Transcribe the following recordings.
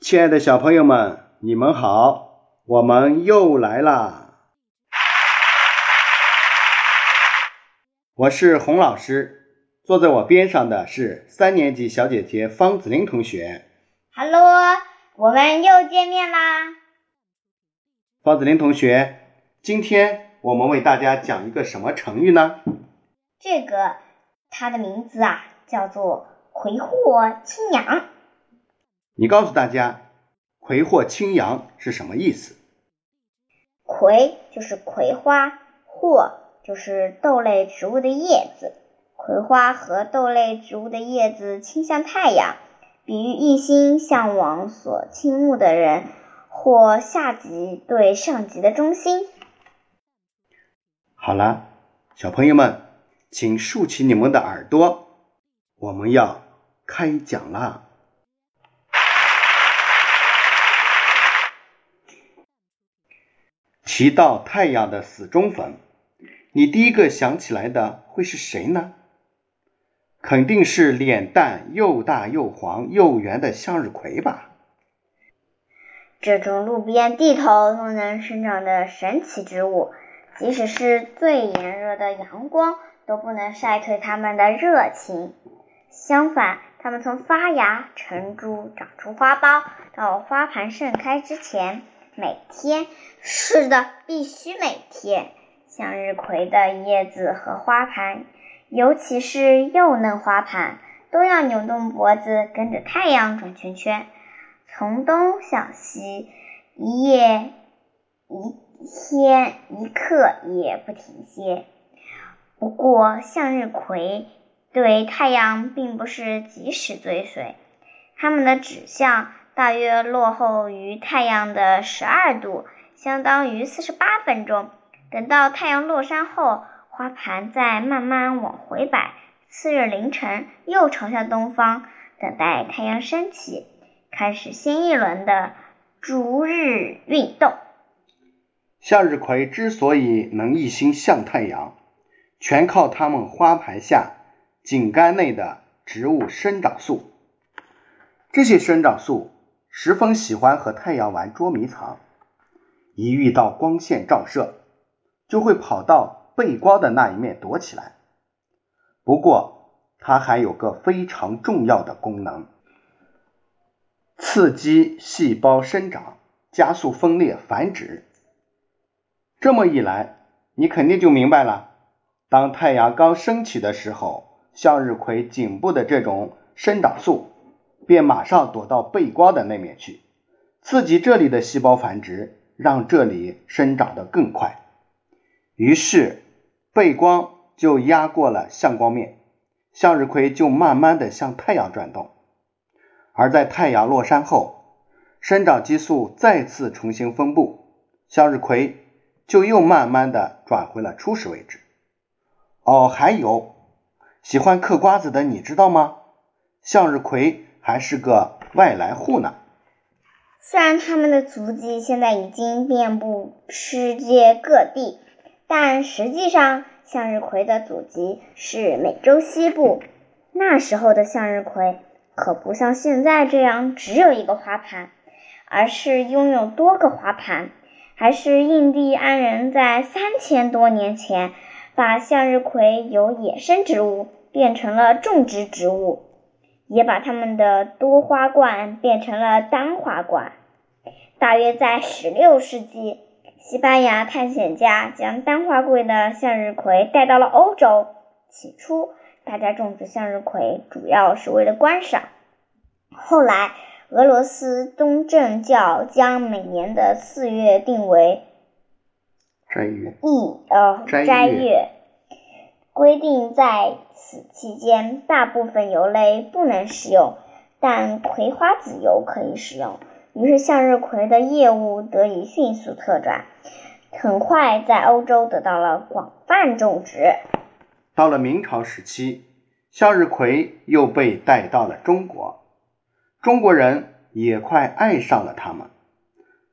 亲爱的小朋友们，你们好，我们又来啦！我是洪老师，坐在我边上的是三年级小姐姐方子玲同学。Hello，我们又见面啦！方子玲同学，今天我们为大家讲一个什么成语呢？这个它的名字啊，叫做“葵获青阳”。你告诉大家，“葵获青阳”是什么意思？葵就是葵花，或就是豆类植物的叶子。葵花和豆类植物的叶子倾向太阳，比喻一心向往所倾慕的人，或下级对上级的忠心。好了，小朋友们。请竖起你们的耳朵，我们要开讲啦！提到太阳的死忠粉，你第一个想起来的会是谁呢？肯定是脸蛋又大又黄又圆的向日葵吧？这种路边地头都能生长的神奇植物，即使是最炎热的阳光。都不能晒退它们的热情。相反，它们从发芽、成株、长出花苞到花盘盛开之前，每天，是的，必须每天，向日葵的叶子和花盘，尤其是幼嫩花盘，都要扭动脖子，跟着太阳转圈圈，从东向西，一夜一天一刻也不停歇。不过，向日葵对太阳并不是及时追随，它们的指向大约落后于太阳的十二度，相当于四十八分钟。等到太阳落山后，花盘再慢慢往回摆，次日凌晨又朝向东方，等待太阳升起，开始新一轮的逐日运动。向日葵之所以能一心向太阳，全靠它们花盘下茎干内的植物生长素。这些生长素十分喜欢和太阳玩捉迷藏，一遇到光线照射，就会跑到背光的那一面躲起来。不过，它还有个非常重要的功能：刺激细胞生长，加速分裂繁殖。这么一来，你肯定就明白了。当太阳刚升起的时候，向日葵颈部的这种生长素便马上躲到背光的那面去，刺激这里的细胞繁殖，让这里生长得更快。于是背光就压过了向光面，向日葵就慢慢的向太阳转动。而在太阳落山后，生长激素再次重新分布，向日葵就又慢慢的转回了初始位置。哦，还有喜欢嗑瓜子的，你知道吗？向日葵还是个外来户呢。虽然他们的足迹现在已经遍布世界各地，但实际上向日葵的祖籍是美洲西部。那时候的向日葵可不像现在这样只有一个花盘，而是拥有多个花盘，还是印第安人在三千多年前。把向日葵由野生植物变成了种植植物，也把它们的多花冠变成了单花冠。大约在十六世纪，西班牙探险家将单花贵的向日葵带到了欧洲。起初，大家种植向日葵主要是为了观赏。后来，俄罗斯东正教将每年的四月定为。斋月，一呃斋月规定，在此期间，大部分油类不能食用，但葵花籽油可以食用。于是，向日葵的业务得以迅速拓展，很快在欧洲得到了广泛种植。到了明朝时期，向日葵又被带到了中国，中国人也快爱上了它们。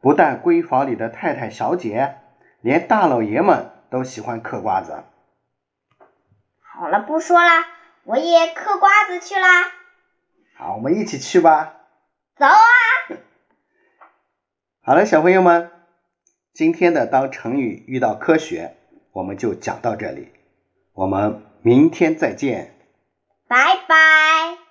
不但闺房里的太太小姐。连大老爷们都喜欢嗑瓜子。好了，不说了，我也嗑瓜子去啦。好，我们一起去吧。走啊！好了，小朋友们，今天的当成语遇到科学，我们就讲到这里，我们明天再见。拜拜。